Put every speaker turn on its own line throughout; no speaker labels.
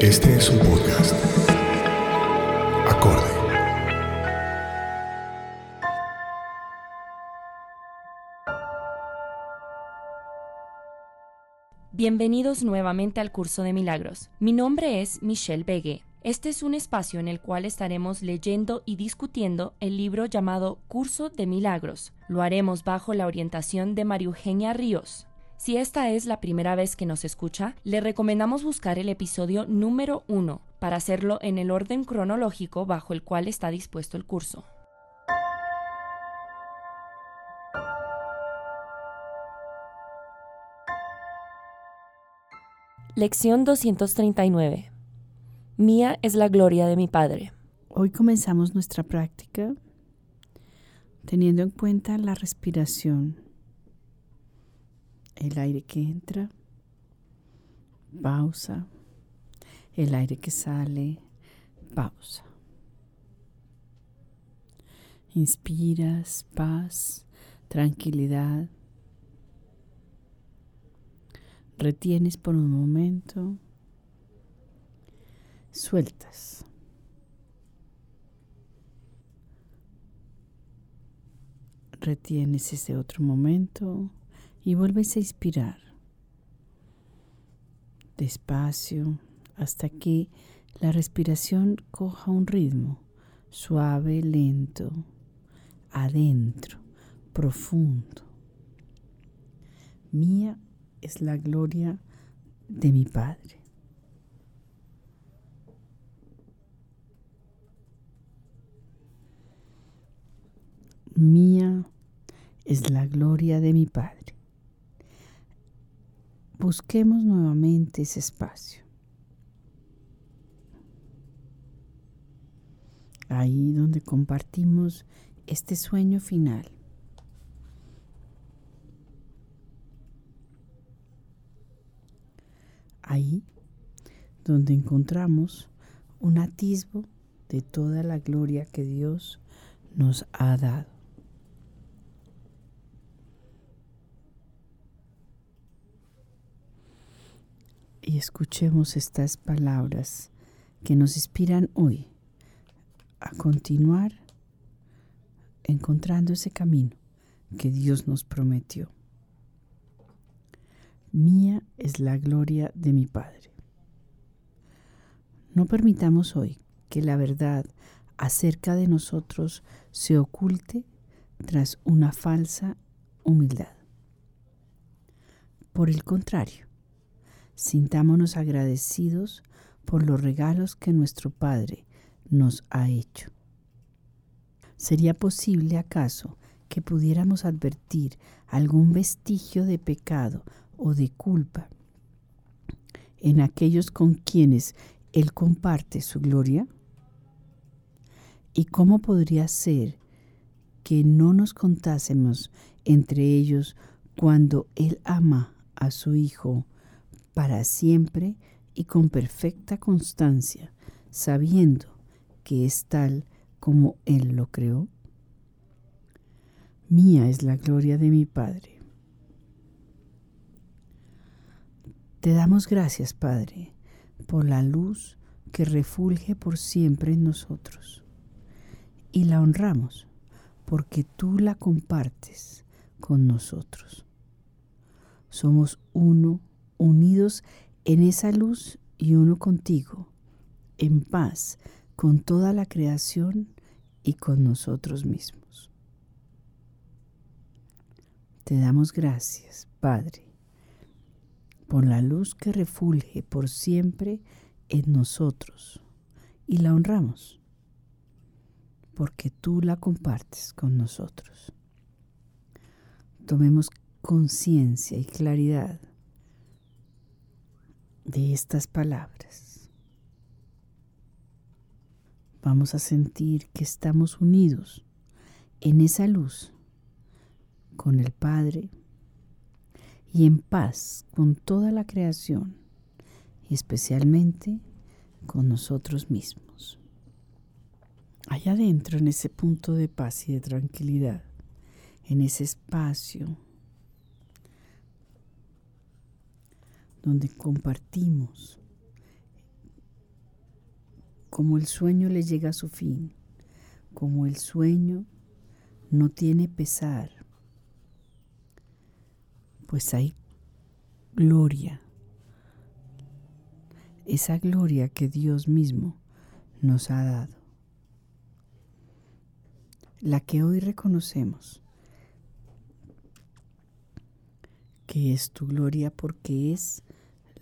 Este es un podcast. Acorde.
Bienvenidos nuevamente al curso de milagros. Mi nombre es Michelle Begue. Este es un espacio en el cual estaremos leyendo y discutiendo el libro llamado Curso de Milagros. Lo haremos bajo la orientación de María Eugenia Ríos. Si esta es la primera vez que nos escucha, le recomendamos buscar el episodio número 1 para hacerlo en el orden cronológico bajo el cual está dispuesto el curso. Lección 239. Mía es la gloria de mi Padre.
Hoy comenzamos nuestra práctica teniendo en cuenta la respiración, el aire que entra, pausa, el aire que sale, pausa. Inspiras paz, tranquilidad. Retienes por un momento. Sueltas. Retienes ese otro momento y vuelves a inspirar. Despacio hasta que la respiración coja un ritmo suave, lento, adentro, profundo. Mía es la gloria de mi Padre. Mía es la gloria de mi Padre. Busquemos nuevamente ese espacio. Ahí donde compartimos este sueño final. Ahí donde encontramos un atisbo de toda la gloria que Dios nos ha dado. Y escuchemos estas palabras que nos inspiran hoy a continuar encontrando ese camino que Dios nos prometió. Mía es la gloria de mi Padre. No permitamos hoy que la verdad acerca de nosotros se oculte tras una falsa humildad. Por el contrario, sintámonos agradecidos por los regalos que nuestro Padre nos ha hecho. ¿Sería posible acaso que pudiéramos advertir algún vestigio de pecado o de culpa en aquellos con quienes Él comparte su gloria? ¿Y cómo podría ser que no nos contásemos entre ellos cuando Él ama a su Hijo para siempre y con perfecta constancia, sabiendo que es tal como Él lo creó? Mía es la gloria de mi Padre. Te damos gracias, Padre, por la luz que refulge por siempre en nosotros. Y la honramos porque tú la compartes con nosotros. Somos uno, unidos en esa luz y uno contigo, en paz con toda la creación y con nosotros mismos. Te damos gracias, Padre, por la luz que refulge por siempre en nosotros y la honramos porque tú la compartes con nosotros. Tomemos conciencia y claridad de estas palabras. Vamos a sentir que estamos unidos en esa luz con el Padre y en paz con toda la creación y especialmente con nosotros mismos allá adentro, en ese punto de paz y de tranquilidad, en ese espacio donde compartimos como el sueño le llega a su fin, como el sueño no tiene pesar, pues hay gloria, esa gloria que Dios mismo nos ha dado la que hoy reconocemos, que es tu gloria porque es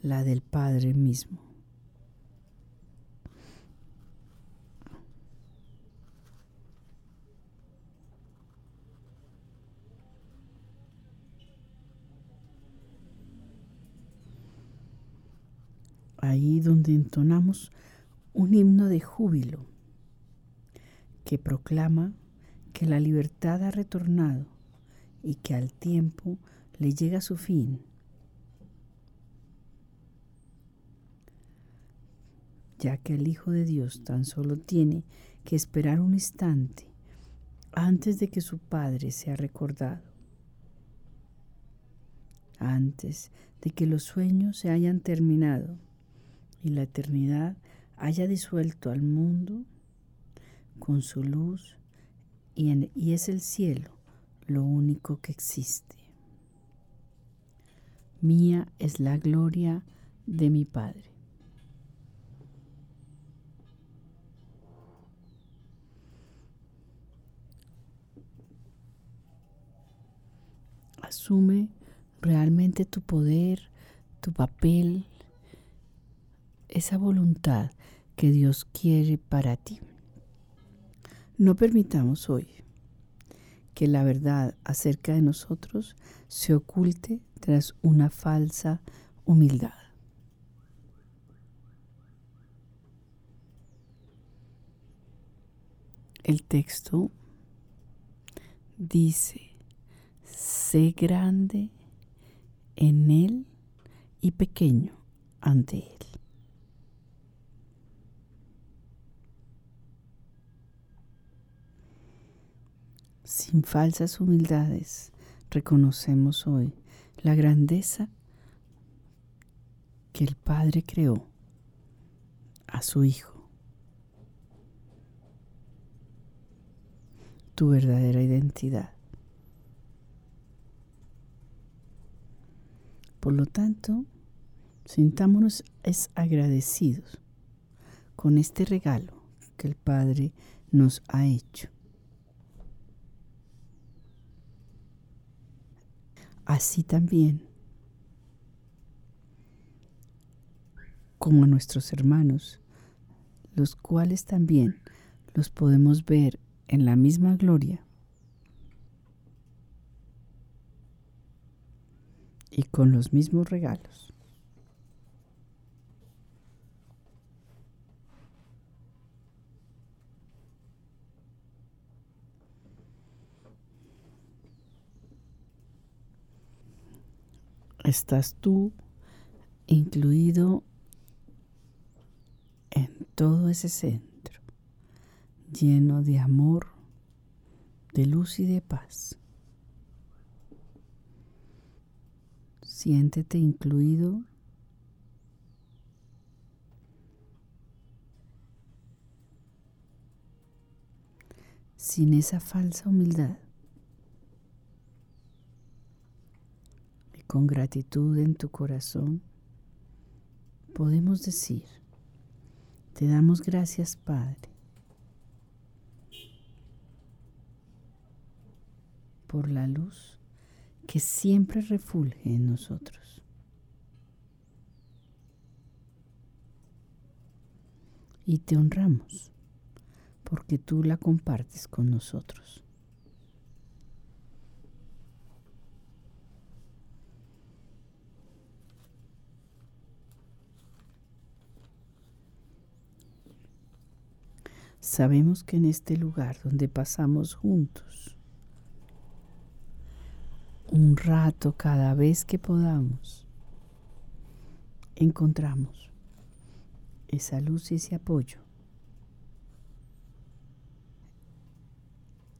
la del Padre mismo. Ahí donde entonamos un himno de júbilo que proclama que la libertad ha retornado y que al tiempo le llega su fin. ya que el Hijo de Dios tan solo tiene que esperar un instante antes de que su Padre sea recordado, antes de que los sueños se hayan terminado y la eternidad haya disuelto al mundo con su luz y, es el cielo lo único que existe. Mía es la gloria de mi Padre. Asume realmente tu poder, tu papel, esa voluntad que Dios quiere para ti. No permitamos hoy que la verdad acerca de nosotros se oculte tras una falsa humildad. El texto dice, sé grande en Él y pequeño ante Él. Sin falsas humildades, reconocemos hoy la grandeza que el Padre creó a su Hijo. Tu verdadera identidad. Por lo tanto, sintámonos es agradecidos con este regalo que el Padre nos ha hecho. Así también como a nuestros hermanos, los cuales también los podemos ver en la misma gloria y con los mismos regalos. Estás tú incluido en todo ese centro, lleno de amor, de luz y de paz. Siéntete incluido sin esa falsa humildad. Con gratitud en tu corazón podemos decir, te damos gracias Padre por la luz que siempre refulge en nosotros. Y te honramos porque tú la compartes con nosotros. Sabemos que en este lugar donde pasamos juntos un rato cada vez que podamos, encontramos esa luz y ese apoyo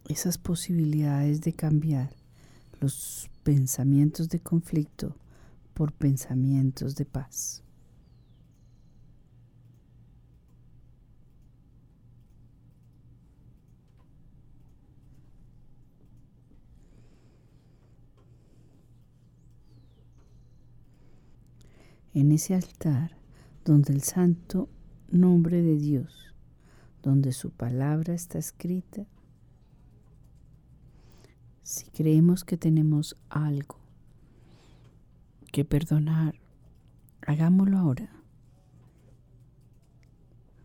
esas posibilidades de cambiar los pensamientos de conflicto por pensamientos de paz. En ese altar donde el santo nombre de Dios, donde su palabra está escrita, si creemos que tenemos algo que perdonar, hagámoslo ahora.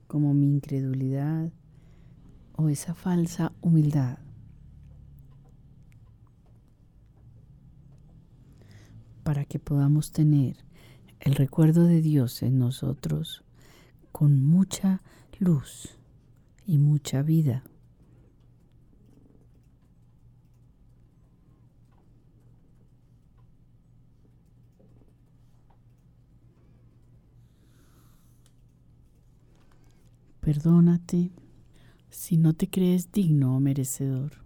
Como mi incredulidad o esa falsa humildad. Para que podamos tener el recuerdo de Dios en nosotros con mucha luz y mucha vida. Perdónate si no te crees digno o merecedor.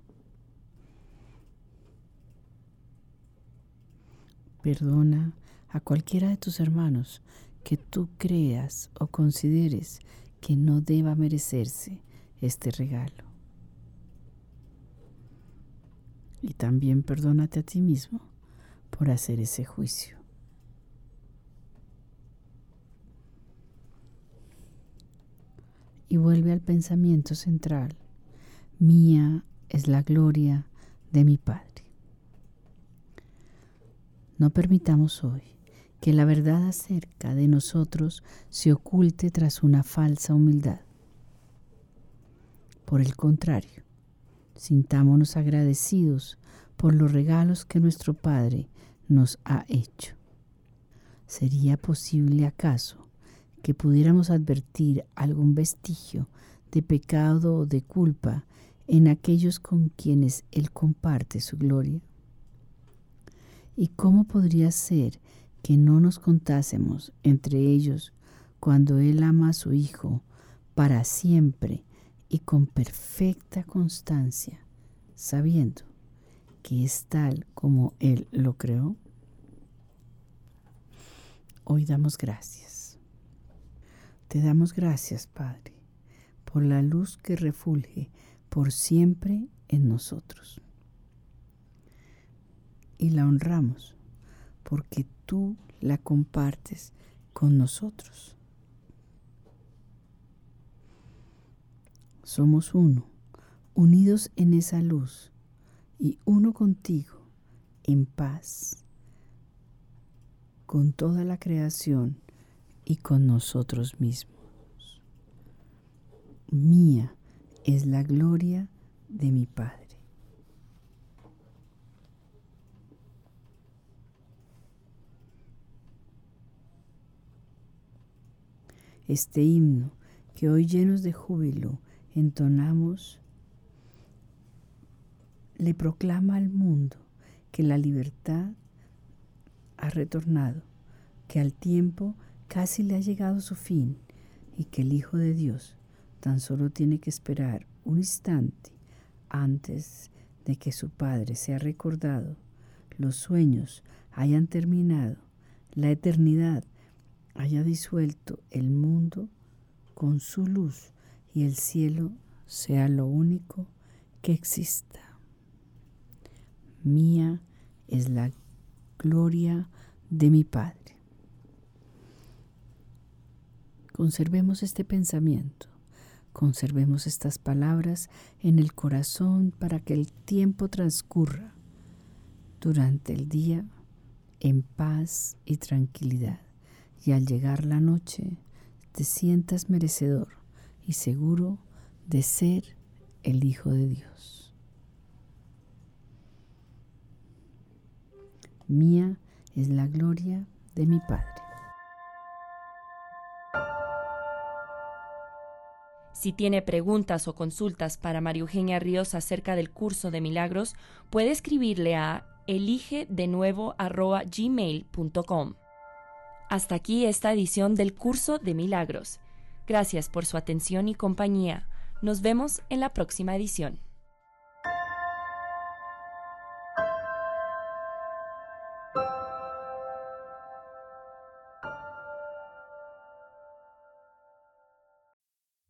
Perdona a cualquiera de tus hermanos que tú creas o consideres que no deba merecerse este regalo. Y también perdónate a ti mismo por hacer ese juicio. y vuelve al pensamiento central. Mía es la gloria de mi Padre. No permitamos hoy que la verdad acerca de nosotros se oculte tras una falsa humildad. Por el contrario, sintámonos agradecidos por los regalos que nuestro Padre nos ha hecho. ¿Sería posible acaso que pudiéramos advertir algún vestigio de pecado o de culpa en aquellos con quienes Él comparte su gloria? ¿Y cómo podría ser que no nos contásemos entre ellos cuando Él ama a su Hijo para siempre y con perfecta constancia, sabiendo que es tal como Él lo creó? Hoy damos gracias. Te damos gracias, Padre, por la luz que refulge por siempre en nosotros. Y la honramos porque tú la compartes con nosotros. Somos uno, unidos en esa luz y uno contigo, en paz, con toda la creación y con nosotros mismos. Mía es la gloria de mi Padre. Este himno que hoy llenos de júbilo entonamos le proclama al mundo que la libertad ha retornado, que al tiempo casi le ha llegado su fin y que el Hijo de Dios tan solo tiene que esperar un instante antes de que su Padre sea recordado, los sueños hayan terminado, la eternidad haya disuelto el mundo con su luz y el cielo sea lo único que exista. Mía es la gloria de mi Padre. Conservemos este pensamiento, conservemos estas palabras en el corazón para que el tiempo transcurra durante el día en paz y tranquilidad y al llegar la noche te sientas merecedor y seguro de ser el Hijo de Dios. Mía es la gloria de mi Padre.
Si tiene preguntas o consultas para María Eugenia Ríos acerca del curso de milagros, puede escribirle a eligedenuevo.gmail.com. Hasta aquí esta edición del curso de milagros. Gracias por su atención y compañía. Nos vemos en la próxima edición.